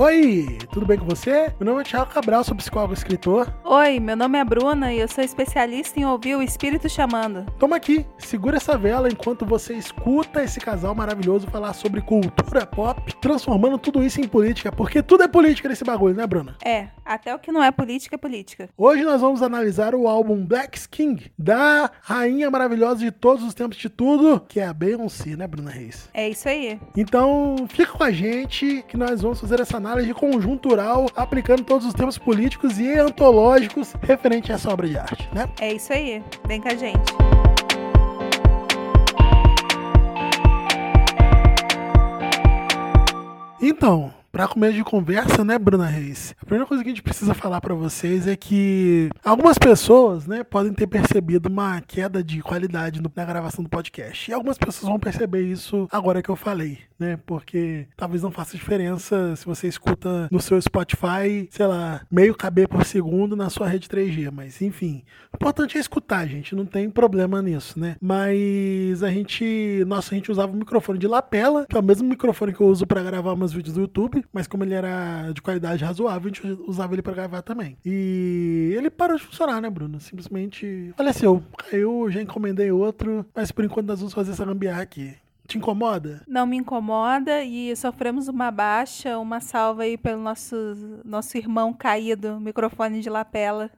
Oi, tudo bem com você? Meu nome é Thiago Cabral, sou psicólogo e escritor. Oi, meu nome é Bruna e eu sou especialista em ouvir o espírito chamando. Toma aqui, segura essa vela enquanto você escuta esse casal maravilhoso falar sobre cultura pop, transformando tudo isso em política, porque tudo é política nesse bagulho, né, Bruna? É, até o que não é política é política. Hoje nós vamos analisar o álbum Black King, da rainha maravilhosa de todos os tempos de tudo, que é a Beyoncé, né, Bruna Reis? É isso aí. Então, fica com a gente que nós vamos fazer essa análise conjuntural, aplicando todos os temas políticos e antológicos referente a essa obra de arte, né? É isso aí. Vem com a gente. Então, para começo de conversa, né, Bruna Reis? A primeira coisa que a gente precisa falar para vocês é que algumas pessoas, né, podem ter percebido uma queda de qualidade na gravação do podcast. E algumas pessoas vão perceber isso agora que eu falei, né? Porque talvez não faça diferença se você escuta no seu Spotify, sei lá, meio KB por segundo na sua rede 3G, mas enfim, o importante é escutar, gente, não tem problema nisso, né? Mas a gente, nossa, a gente usava o microfone de lapela, que é o mesmo microfone que eu uso para gravar meus vídeos do YouTube mas como ele era de qualidade razoável, a gente usava ele para gravar também. E ele parou de funcionar, né, Bruno? Simplesmente faleceu. Caiu, já encomendei outro, mas por enquanto nós vamos fazer essa gambiarra aqui. Te incomoda? Não me incomoda e sofremos uma baixa, uma salva aí pelo nosso, nosso irmão caído, microfone de lapela.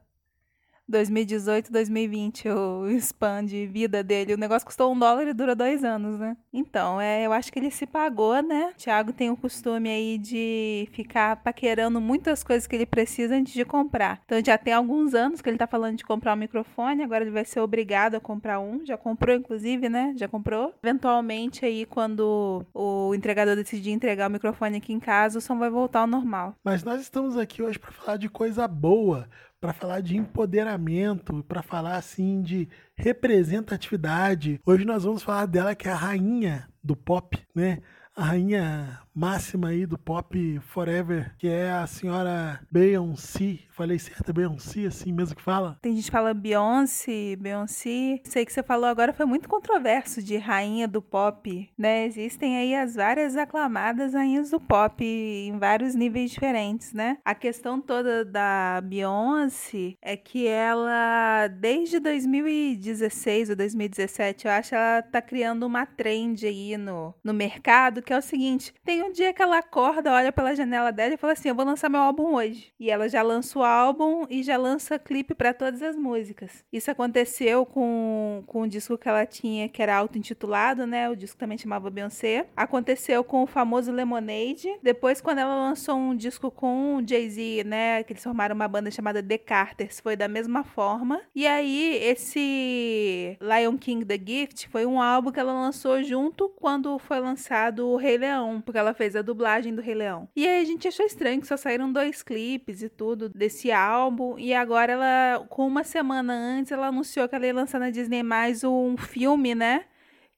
2018, 2020, o spam de vida dele. O negócio custou um dólar e dura dois anos, né? Então, é, eu acho que ele se pagou, né? O Thiago tem o costume aí de ficar paquerando muitas coisas que ele precisa antes de comprar. Então, já tem alguns anos que ele tá falando de comprar um microfone, agora ele vai ser obrigado a comprar um. Já comprou, inclusive, né? Já comprou. Eventualmente, aí, quando o entregador decidir entregar o microfone aqui em casa, o som vai voltar ao normal. Mas nós estamos aqui hoje para falar de coisa boa para falar de empoderamento, para falar assim de representatividade. Hoje nós vamos falar dela que é a rainha do pop, né? A rainha máxima aí do pop forever, que é a senhora Beyoncé. Falei certo, Beyoncé, assim mesmo que fala? Tem gente que fala Beyoncé, Beyoncé. Sei que você falou agora foi muito controverso de rainha do pop, né? Existem aí as várias aclamadas rainhas do pop em vários níveis diferentes, né? A questão toda da Beyoncé é que ela, desde 2016 ou 2017, eu acho, ela tá criando uma trend aí no, no mercado, que é o seguinte, tem dia que ela acorda, olha pela janela dela e fala assim: Eu vou lançar meu álbum hoje. E ela já lança o álbum e já lança clipe para todas as músicas. Isso aconteceu com, com o disco que ela tinha, que era auto-intitulado, né? O disco também chamava Beyoncé. Aconteceu com o famoso Lemonade. Depois, quando ela lançou um disco com o Jay-Z, né? Que eles formaram uma banda chamada The Carters, foi da mesma forma. E aí, esse Lion King The Gift foi um álbum que ela lançou junto quando foi lançado o Rei Leão, porque ela ela fez a dublagem do Rei Leão. E aí a gente achou estranho que só saíram dois clipes e tudo desse álbum. E agora ela, com uma semana antes, ela anunciou que ela ia lançar na Disney mais um filme, né?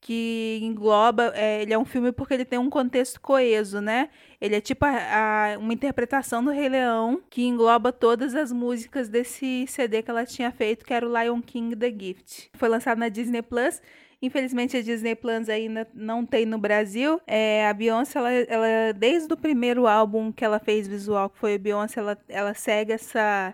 que engloba, é, ele é um filme porque ele tem um contexto coeso, né? Ele é tipo a, a, uma interpretação do Rei Leão que engloba todas as músicas desse CD que ela tinha feito, que era o Lion King The Gift. Foi lançado na Disney Plus Infelizmente, a Disney Plus ainda não tem no Brasil. É, a Beyoncé, ela, ela, desde o primeiro álbum que ela fez visual, que foi a Beyoncé, ela, ela segue essa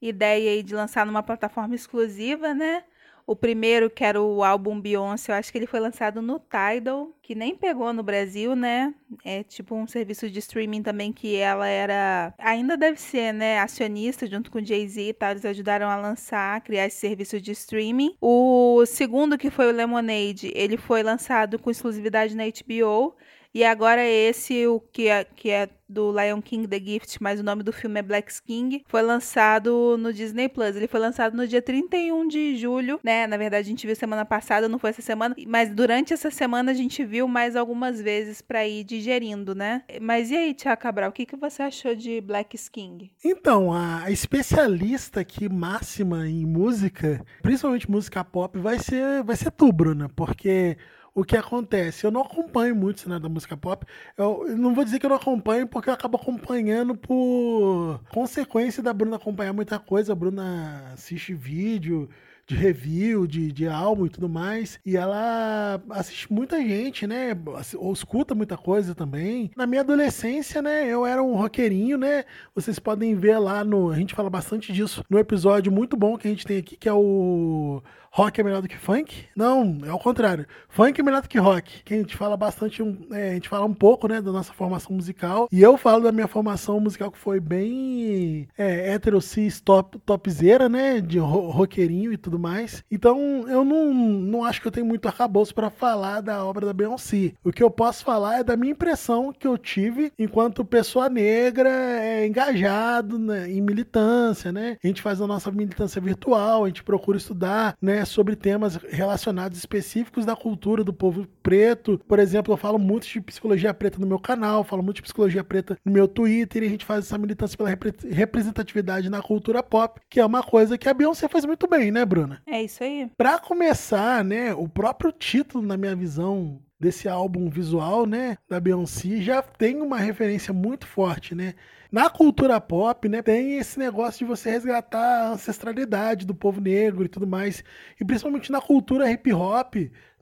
ideia aí de lançar numa plataforma exclusiva, né? O primeiro, que era o álbum Beyoncé, eu acho que ele foi lançado no Tidal, que nem pegou no Brasil, né? É tipo um serviço de streaming também que ela era. Ainda deve ser, né? Acionista junto com Jay-Z e tal. Eles ajudaram a lançar, criar esse serviço de streaming. O segundo, que foi o Lemonade, ele foi lançado com exclusividade na HBO. E agora esse, o que é, que é do Lion King The Gift, mas o nome do filme é Black King, foi lançado no Disney Plus. Ele foi lançado no dia 31 de julho, né? Na verdade, a gente viu semana passada, não foi essa semana, mas durante essa semana a gente viu mais algumas vezes para ir digerindo, né? Mas e aí, Tia Cabral, o que, que você achou de Black King? Então, a especialista aqui máxima em música, principalmente música pop, vai ser, vai ser tu, Bruna, porque o que acontece? Eu não acompanho muito o cenário da música pop. Eu, não vou dizer que eu não acompanho, porque eu acabo acompanhando por consequência da Bruna acompanhar muita coisa. A Bruna assiste vídeo, de review, de, de álbum e tudo mais. E ela assiste muita gente, né? Ou escuta muita coisa também. Na minha adolescência, né? Eu era um roqueirinho, né? Vocês podem ver lá no. A gente fala bastante disso no episódio muito bom que a gente tem aqui, que é o rock é melhor do que funk? Não, é o contrário. Funk é melhor do que rock. Que a gente fala bastante, é, a gente fala um pouco, né, da nossa formação musical. E eu falo da minha formação musical que foi bem é, cis top, topzera, né, de ro roqueirinho e tudo mais. Então, eu não, não acho que eu tenho muito arcabouço para falar da obra da Beyoncé. O que eu posso falar é da minha impressão que eu tive enquanto pessoa negra é, engajado né, em militância, né? A gente faz a nossa militância virtual, a gente procura estudar, né, né, sobre temas relacionados específicos da cultura do povo preto. Por exemplo, eu falo muito de psicologia preta no meu canal, falo muito de psicologia preta no meu Twitter, e a gente faz essa militância pela representatividade na cultura pop, que é uma coisa que a Beyoncé faz muito bem, né, Bruna? É isso aí. Para começar, né, o próprio título, na minha visão, desse álbum visual, né, da Beyoncé, já tem uma referência muito forte, né? Na cultura pop, né, tem esse negócio de você resgatar a ancestralidade do povo negro e tudo mais. E principalmente na cultura hip hop,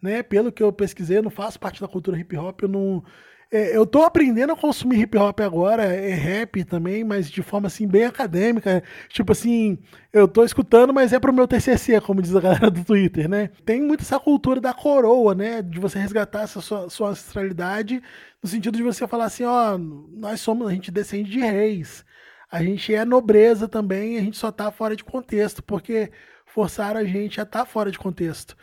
né, pelo que eu pesquisei, eu não faço parte da cultura hip hop, eu não é, eu tô aprendendo a consumir hip hop agora, é rap também, mas de forma assim bem acadêmica. Tipo assim, eu tô escutando, mas é pro meu TCC, como diz a galera do Twitter, né? Tem muito essa cultura da coroa, né? De você resgatar essa sua, sua ancestralidade, no sentido de você falar assim: ó, nós somos, a gente descende de reis. A gente é nobreza também, a gente só tá fora de contexto, porque forçaram a gente a estar tá fora de contexto.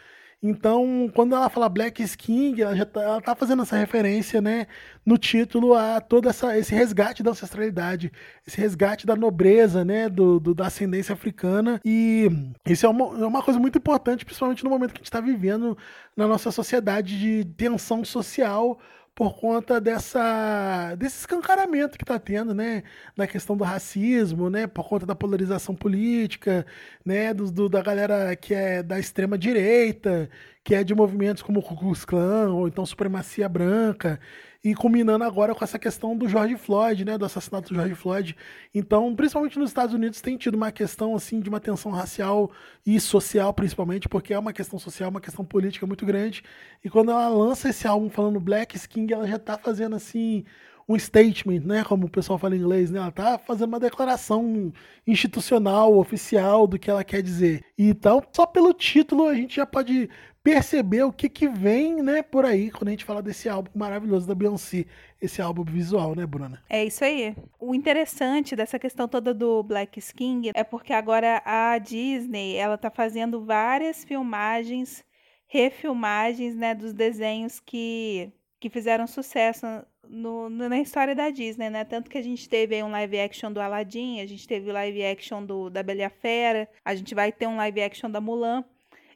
Então, quando ela fala Black Skin, ela já tá, ela tá fazendo essa referência, né, no título a todo essa, esse resgate da ancestralidade, esse resgate da nobreza, né, do, do da ascendência africana. E isso é uma, é uma coisa muito importante, principalmente no momento que a gente está vivendo na nossa sociedade de tensão social por conta dessa desse escancaramento que está tendo, né, na questão do racismo, né, por conta da polarização política, né, do, do, da galera que é da extrema direita, que é de movimentos como o Ku Klux Klan ou então supremacia branca e culminando agora com essa questão do George Floyd, né, do assassinato do George Floyd. Então, principalmente nos Estados Unidos tem tido uma questão assim de uma tensão racial e social, principalmente, porque é uma questão social, uma questão política muito grande. E quando ela lança esse álbum falando Black Skin, ela já está fazendo assim um statement, né, como o pessoal fala em inglês, né? Ela tá fazendo uma declaração institucional, oficial do que ela quer dizer. Então, só pelo título a gente já pode perceber o que que vem, né, por aí, quando a gente fala desse álbum maravilhoso da Beyoncé, esse álbum visual, né, Bruna? É isso aí. O interessante dessa questão toda do Black Skin é porque agora a Disney, ela tá fazendo várias filmagens, refilmagens, né, dos desenhos que que fizeram sucesso no, na história da Disney, né? Tanto que a gente teve um live action do Aladdin, a gente teve o live action do, da Bela Fera, a gente vai ter um live action da Mulan.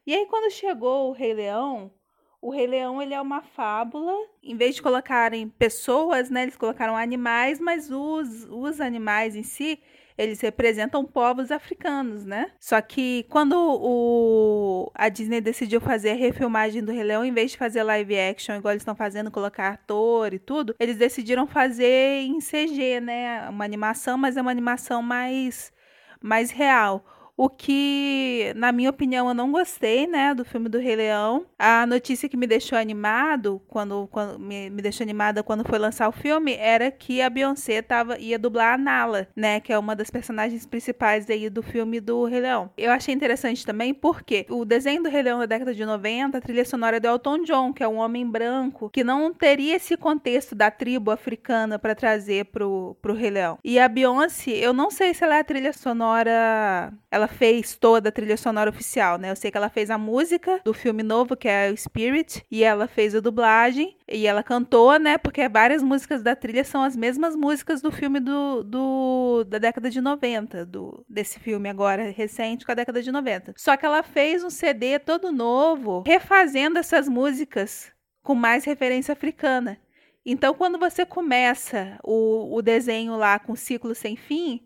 E aí, quando chegou o Rei Leão, o Rei Leão ele é uma fábula. Em vez de colocarem pessoas, né, eles colocaram animais, mas os, os animais em si, eles representam povos africanos, né? Só que quando o, a Disney decidiu fazer a refilmagem do Rei Leão, em vez de fazer live action, igual eles estão fazendo, colocar ator e tudo, eles decidiram fazer em CG, né? Uma animação, mas é uma animação mais, mais real. O que, na minha opinião, eu não gostei, né, do filme do Rei Leão. A notícia que me deixou animado, quando, quando me, me deixou animada quando foi lançar o filme, era que a Beyoncé tava, ia dublar a Nala, né, que é uma das personagens principais aí do filme do Rei Leão. Eu achei interessante também porque o desenho do Rei Leão da década de 90, a trilha sonora é do Elton John, que é um homem branco, que não teria esse contexto da tribo africana para trazer pro, pro Rei Leão. E a Beyoncé, eu não sei se ela é a trilha sonora, ela fez toda a trilha sonora oficial, né? Eu sei que ela fez a música do filme novo, que é o Spirit, e ela fez a dublagem, e ela cantou, né? Porque várias músicas da trilha são as mesmas músicas do filme do, do da década de 90, do, desse filme agora recente com a década de 90. Só que ela fez um CD todo novo, refazendo essas músicas com mais referência africana. Então, quando você começa o, o desenho lá com ciclo sem fim,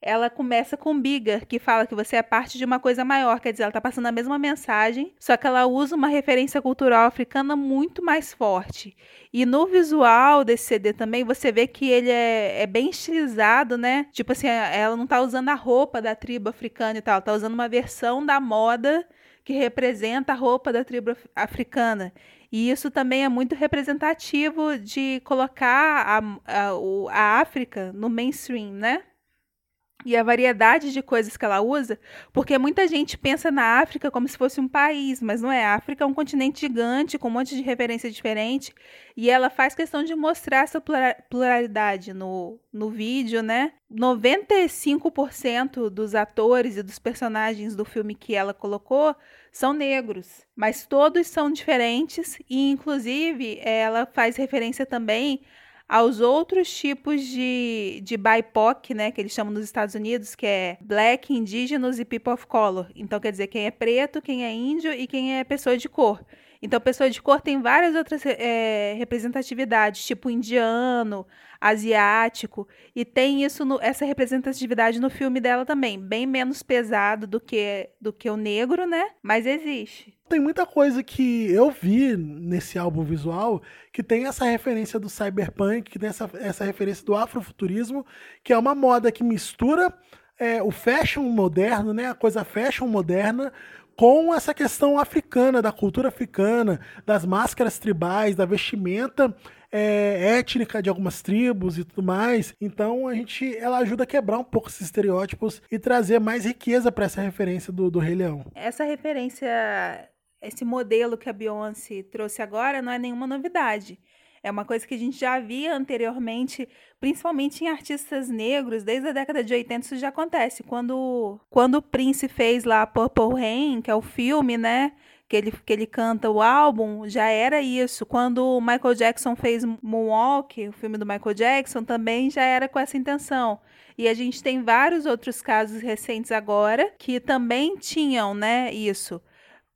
ela começa com bigger, que fala que você é parte de uma coisa maior, quer dizer, ela tá passando a mesma mensagem, só que ela usa uma referência cultural africana muito mais forte. E no visual desse CD também, você vê que ele é, é bem estilizado, né? Tipo assim, ela não tá usando a roupa da tribo africana e tal, ela tá usando uma versão da moda que representa a roupa da tribo africana. E isso também é muito representativo de colocar a, a, a África no mainstream, né? E a variedade de coisas que ela usa, porque muita gente pensa na África como se fosse um país, mas não é. A África é um continente gigante, com um monte de referência diferente, e ela faz questão de mostrar essa pluralidade no, no vídeo, né? 95% dos atores e dos personagens do filme que ela colocou são negros, mas todos são diferentes, e inclusive ela faz referência também aos outros tipos de, de BIPOC, né, que eles chamam nos Estados Unidos, que é Black, Indígenas e People of Color. Então, quer dizer, quem é preto, quem é índio e quem é pessoa de cor. Então, pessoa de cor tem várias outras é, representatividades, tipo indiano, asiático, e tem isso no, essa representatividade no filme dela também, bem menos pesado do que do que o negro, né? Mas existe. Tem muita coisa que eu vi nesse álbum visual que tem essa referência do cyberpunk, que tem essa, essa referência do afrofuturismo, que é uma moda que mistura é, o fashion moderno, né? A coisa fashion moderna com essa questão africana, da cultura africana, das máscaras tribais, da vestimenta é, étnica de algumas tribos e tudo mais. Então a gente, ela ajuda a quebrar um pouco esses estereótipos e trazer mais riqueza para essa referência do, do Rei Leão. Essa referência, esse modelo que a Beyoncé trouxe agora não é nenhuma novidade. É uma coisa que a gente já via anteriormente, principalmente em artistas negros, desde a década de 80 isso já acontece. Quando, quando o Prince fez lá Purple Rain, que é o filme, né? Que ele, que ele canta o álbum, já era isso. Quando o Michael Jackson fez Moonwalk, o filme do Michael Jackson, também já era com essa intenção. E a gente tem vários outros casos recentes agora que também tinham, né, isso.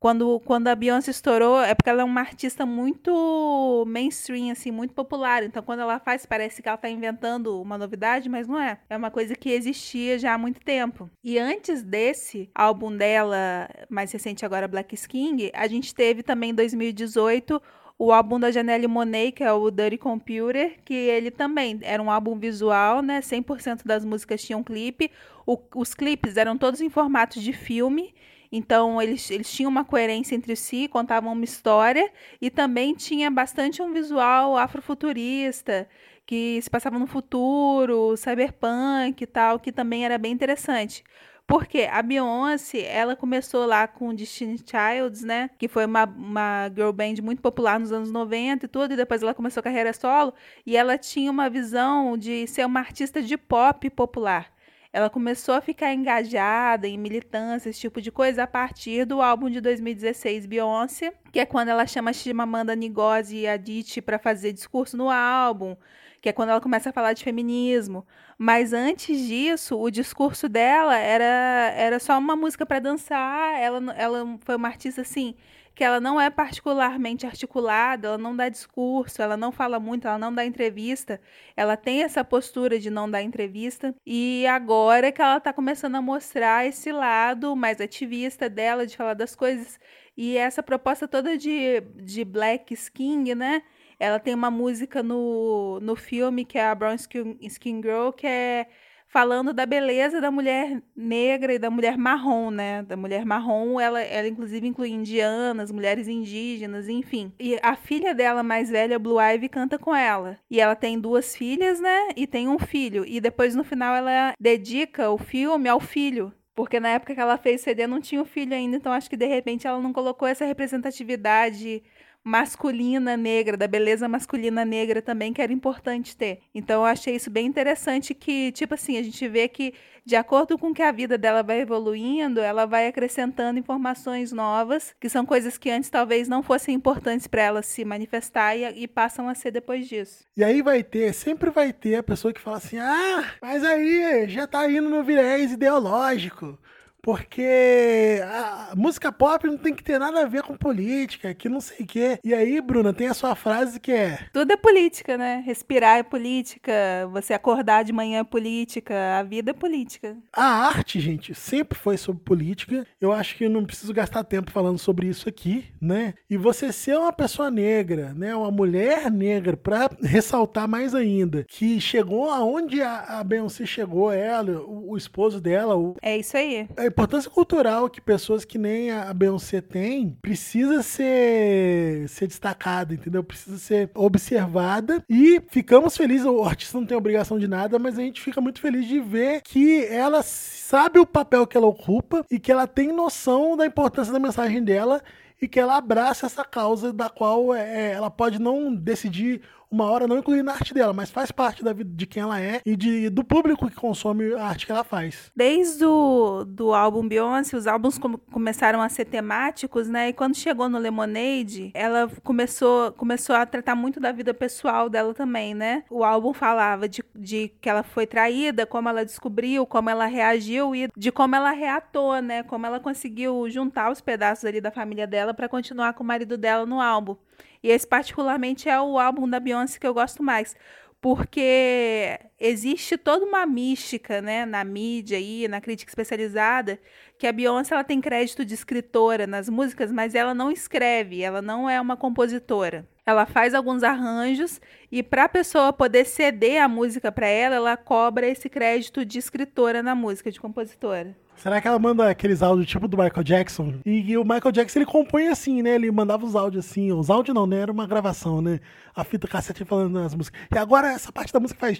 Quando, quando a Beyoncé estourou, é porque ela é uma artista muito mainstream, assim, muito popular. Então, quando ela faz, parece que ela está inventando uma novidade, mas não é. É uma coisa que existia já há muito tempo. E antes desse álbum dela, mais recente agora, Black King, a gente teve também em 2018 o álbum da Janelle Monet, que é o Dirty Computer, que ele também era um álbum visual, né? 100% das músicas tinham clipe. O, os clipes eram todos em formato de filme. Então, eles, eles tinham uma coerência entre si, contavam uma história e também tinha bastante um visual afrofuturista, que se passava no futuro, cyberpunk e tal, que também era bem interessante. Porque a Beyoncé, ela começou lá com Destiny Childs, né? Que foi uma, uma girl band muito popular nos anos 90 e tudo, e depois ela começou a carreira solo, e ela tinha uma visão de ser uma artista de pop popular ela começou a ficar engajada em militância, esse tipo de coisa, a partir do álbum de 2016, Beyoncé, que é quando ela chama Chimamanda Ngozi e Adichie para fazer discurso no álbum, que é quando ela começa a falar de feminismo. Mas antes disso, o discurso dela era, era só uma música para dançar, ela, ela foi uma artista assim que ela não é particularmente articulada, ela não dá discurso, ela não fala muito, ela não dá entrevista, ela tem essa postura de não dar entrevista, e agora que ela está começando a mostrar esse lado mais ativista dela, de falar das coisas, e essa proposta toda de, de Black Skin, né? Ela tem uma música no, no filme que é a Brown Skin, Skin Girl, que é falando da beleza da mulher negra e da mulher marrom, né? Da mulher marrom, ela, ela inclusive inclui indianas, mulheres indígenas, enfim. E a filha dela mais velha, Blue Ivy, canta com ela. E ela tem duas filhas, né? E tem um filho. E depois no final ela dedica o filme ao filho. Porque na época que ela fez CD não tinha o filho ainda, então acho que de repente ela não colocou essa representatividade masculina negra, da beleza masculina negra também, que era importante ter. Então eu achei isso bem interessante que, tipo assim, a gente vê que de acordo com que a vida dela vai evoluindo, ela vai acrescentando informações novas, que são coisas que antes talvez não fossem importantes para ela se manifestar e, e, passam a ser depois disso. E aí vai ter, sempre vai ter a pessoa que fala assim: "Ah, mas aí já tá indo no viés ideológico" porque a música pop não tem que ter nada a ver com política, que não sei o quê. E aí, Bruna, tem a sua frase que é: Tudo é política, né? Respirar é política, você acordar de manhã é política, a vida é política. A arte, gente, sempre foi sobre política. Eu acho que não preciso gastar tempo falando sobre isso aqui, né? E você ser uma pessoa negra, né? Uma mulher negra, pra ressaltar mais ainda, que chegou aonde a, a Beyoncé chegou, ela, o, o esposo dela, o, É isso aí. a importância cultural que pessoas que nem a Beyoncé têm precisa ser, ser destacada, entendeu? Precisa ser observada e ficamos felizes. O artista não tem obrigação de nada, mas a gente fica muito feliz de ver que ela sabe o papel que ela ocupa e que ela tem noção da importância da mensagem dela e que ela abraça essa causa da qual é, ela pode não decidir uma hora não incluir na arte dela, mas faz parte da vida de quem ela é e de, do público que consome a arte que ela faz. Desde o do álbum Beyoncé, os álbuns com- começaram a ser temáticos, né? E quando chegou no Lemonade, ela começou, começou a tratar muito da vida pessoal dela também, né? O álbum falava de, de que ela foi traída, como ela descobriu, como ela reagiu e de como ela reatou, né? Como ela conseguiu juntar os pedaços ali da família dela para continuar com o marido dela no álbum. E esse particularmente é o álbum da Beyoncé que eu gosto mais porque existe toda uma mística, né, na mídia e na crítica especializada, que a Beyoncé ela tem crédito de escritora nas músicas, mas ela não escreve, ela não é uma compositora. Ela faz alguns arranjos e para a pessoa poder ceder a música para ela, ela cobra esse crédito de escritora na música, de compositora. Será que ela manda aqueles áudios tipo do Michael Jackson? E, e o Michael Jackson ele compõe assim, né? Ele mandava os áudios assim. Os áudios não, né? Era uma gravação, né? A fita cassete falando nas músicas. E agora essa parte da música faz.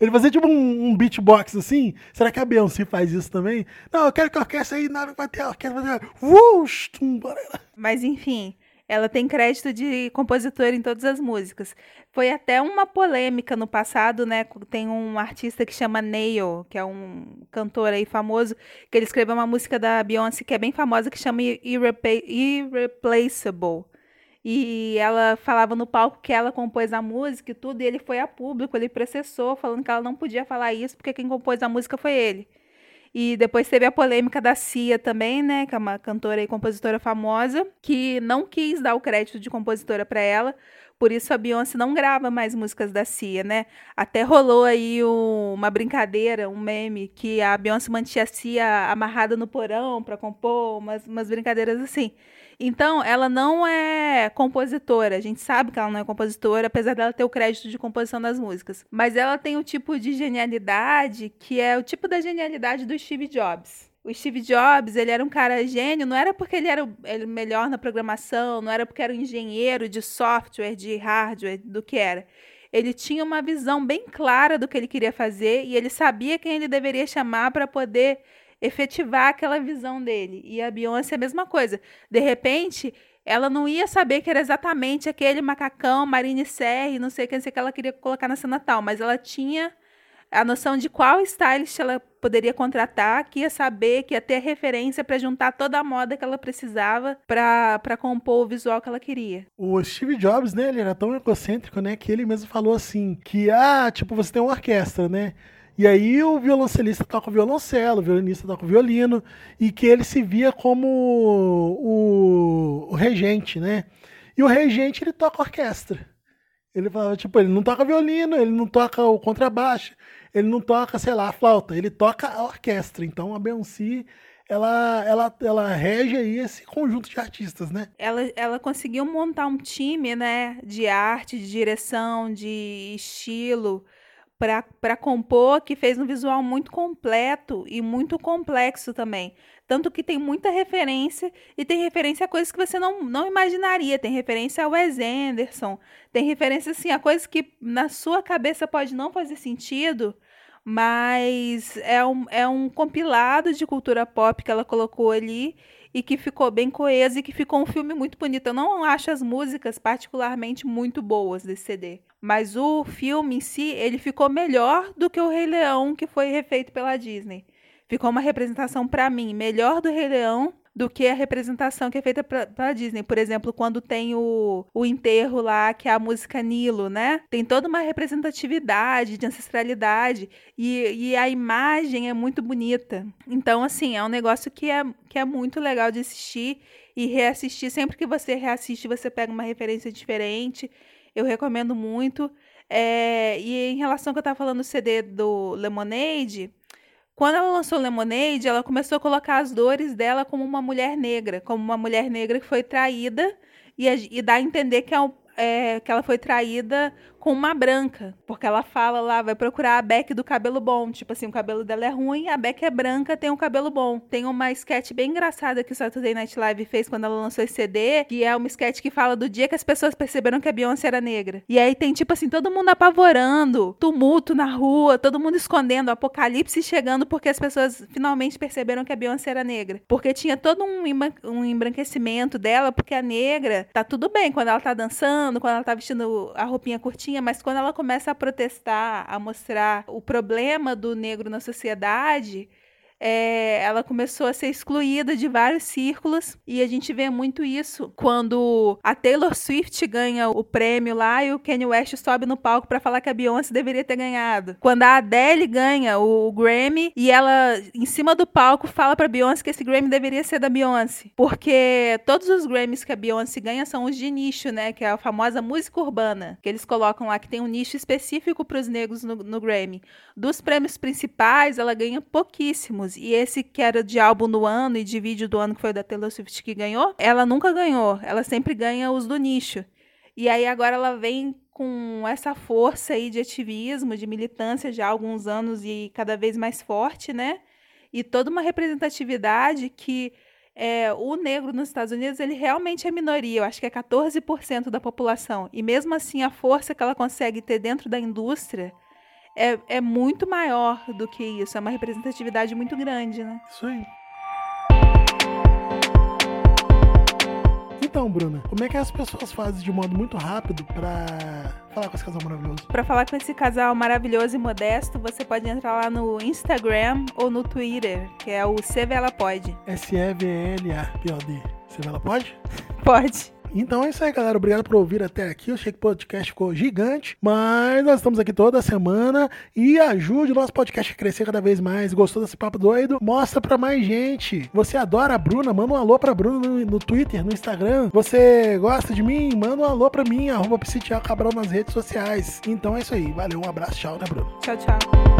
Ele fazia tipo um, um beatbox assim. Será que a Beyoncé faz isso também? Não, eu quero que a orquestra aí, na hora que vai ter a orquestra, vai. Mas enfim, ela tem crédito de compositora em todas as músicas. Foi até uma polêmica no passado, né? Tem um artista que chama Neil, que é um cantor aí famoso, que ele escreveu uma música da Beyoncé que é bem famosa, que chama Irreplaceable. E ela falava no palco que ela compôs a música e tudo, e ele foi a público, ele processou, falando que ela não podia falar isso, porque quem compôs a música foi ele. E depois teve a polêmica da Cia também, né? Que é uma cantora e compositora famosa, que não quis dar o crédito de compositora para ela. Por isso a Beyoncé não grava mais músicas da Cia, né? Até rolou aí um- uma brincadeira, um meme, que a Beyoncé mantinha a Cia amarrada no porão para compor, umas, umas brincadeiras assim. Então, ela não é compositora. A gente sabe que ela não é compositora, apesar dela ter o crédito de composição das músicas. Mas ela tem o tipo de genialidade que é o tipo da genialidade do Steve Jobs. O Steve Jobs, ele era um cara gênio, não era porque ele era o melhor na programação, não era porque era um engenheiro de software, de hardware, do que era. Ele tinha uma visão bem clara do que ele queria fazer e ele sabia quem ele deveria chamar para poder efetivar aquela visão dele. E a Beyoncé é a mesma coisa. De repente, ela não ia saber que era exatamente aquele macacão, Marine Serre, não sei o que, não sei que ela queria colocar na cena tal, mas ela tinha a noção de qual stylist ela poderia contratar, que ia saber, que ia ter referência para juntar toda a moda que ela precisava para compor o visual que ela queria. O Steve Jobs, né, ele era tão egocêntrico, né, que ele mesmo falou assim, que, ah, tipo, você tem uma orquestra, né, e aí o violoncelista toca o violoncelo, o violinista toca o violino, e que ele se via como o, o regente, né, e o regente, ele toca orquestra. Ele falava, tipo, ele não toca violino, ele não toca o contrabaixo, ele não toca, sei lá, a flauta, ele toca a orquestra. Então a Beyoncé, ela, ela, ela rege aí esse conjunto de artistas, né? Ela, ela conseguiu montar um time, né, de arte, de direção, de estilo, para compor, que fez um visual muito completo e muito complexo também. Tanto que tem muita referência, e tem referência a coisas que você não, não imaginaria. Tem referência a Wes Anderson, tem referência assim, a coisas que na sua cabeça pode não fazer sentido, mas é um, é um compilado de cultura pop que ela colocou ali e que ficou bem coeso e que ficou um filme muito bonito. Eu não acho as músicas particularmente muito boas desse CD, mas o filme em si, ele ficou melhor do que o Rei Leão que foi refeito pela Disney. Ficou uma representação para mim melhor do Rei Leão do que a representação que é feita pela Disney. Por exemplo, quando tem o, o enterro lá, que é a música Nilo, né? Tem toda uma representatividade de ancestralidade e, e a imagem é muito bonita. Então, assim, é um negócio que é, que é muito legal de assistir e reassistir. Sempre que você reassiste, você pega uma referência diferente. Eu recomendo muito. É, e em relação ao que eu estava falando do CD do Lemonade, quando ela lançou Lemonade, ela começou a colocar as dores dela como uma mulher negra, como uma mulher negra que foi traída e, e dá a entender que, é, é, que ela foi traída com uma branca, porque ela fala lá, vai procurar a Beck do cabelo bom, tipo assim, o cabelo dela é ruim, a Beck é branca, tem um cabelo bom. Tem uma sketch bem engraçada que o Saturday Night Live fez quando ela lançou esse CD, que é uma sketch que fala do dia que as pessoas perceberam que a Beyoncé era negra. E aí tem tipo assim, todo mundo apavorando, tumulto na rua, todo mundo escondendo, apocalipse chegando porque as pessoas finalmente perceberam que a Beyoncé era negra. Porque tinha todo um, um embranquecimento dela, porque a negra tá tudo bem quando ela tá dançando, quando ela tá vestindo a roupinha curtinha mas quando ela começa a protestar, a mostrar o problema do negro na sociedade, é, ela começou a ser excluída de vários círculos e a gente vê muito isso quando a Taylor Swift ganha o prêmio lá e o Kanye West sobe no palco para falar que a Beyoncé deveria ter ganhado. Quando a Adele ganha o Grammy e ela em cima do palco fala para Beyoncé que esse Grammy deveria ser da Beyoncé, porque todos os Grammys que a Beyoncé ganha são os de nicho, né, que é a famosa música urbana, que eles colocam lá que tem um nicho específico para os negros no, no Grammy. Dos prêmios principais, ela ganha pouquíssimos anos, e esse que era de álbum do ano e de vídeo do ano, que foi da Taylor Swift que ganhou, ela nunca ganhou. Ela sempre ganha os do nicho. E aí agora ela vem com essa força aí de ativismo, de militância já há alguns anos e cada vez mais forte, né? E toda uma representatividade que é, o negro nos Estados Unidos ele realmente é minoria, eu acho que é 14% da população. E mesmo assim, a força que ela consegue ter dentro da indústria é, é muito maior do que isso. É uma representatividade muito grande, né? Isso aí. Então, Bruna, como é que as pessoas fazem de modo muito rápido para falar com esse casal maravilhoso? Para falar com esse casal maravilhoso e modesto, você pode entrar lá no Instagram ou no Twitter, que é o Sevela Pode. S-E-V-L-A-P-O-D. Sevela Pode? Então é isso aí, galera. Obrigado por ouvir até aqui. Eu achei que o podcast ficou gigante, mas nós estamos aqui toda semana e ajude o nosso podcast a crescer cada vez mais. Gostou desse papo doido? Mostra pra mais gente. Você adora a Bruna? Manda um alô pra Bruna no, no Twitter, no Instagram. Você gosta de mim? Manda um alô pra mim, arroba Cabral nas redes sociais. Então é isso aí. Valeu, um abraço, tchau, né, Bruna? Tchau, tchau.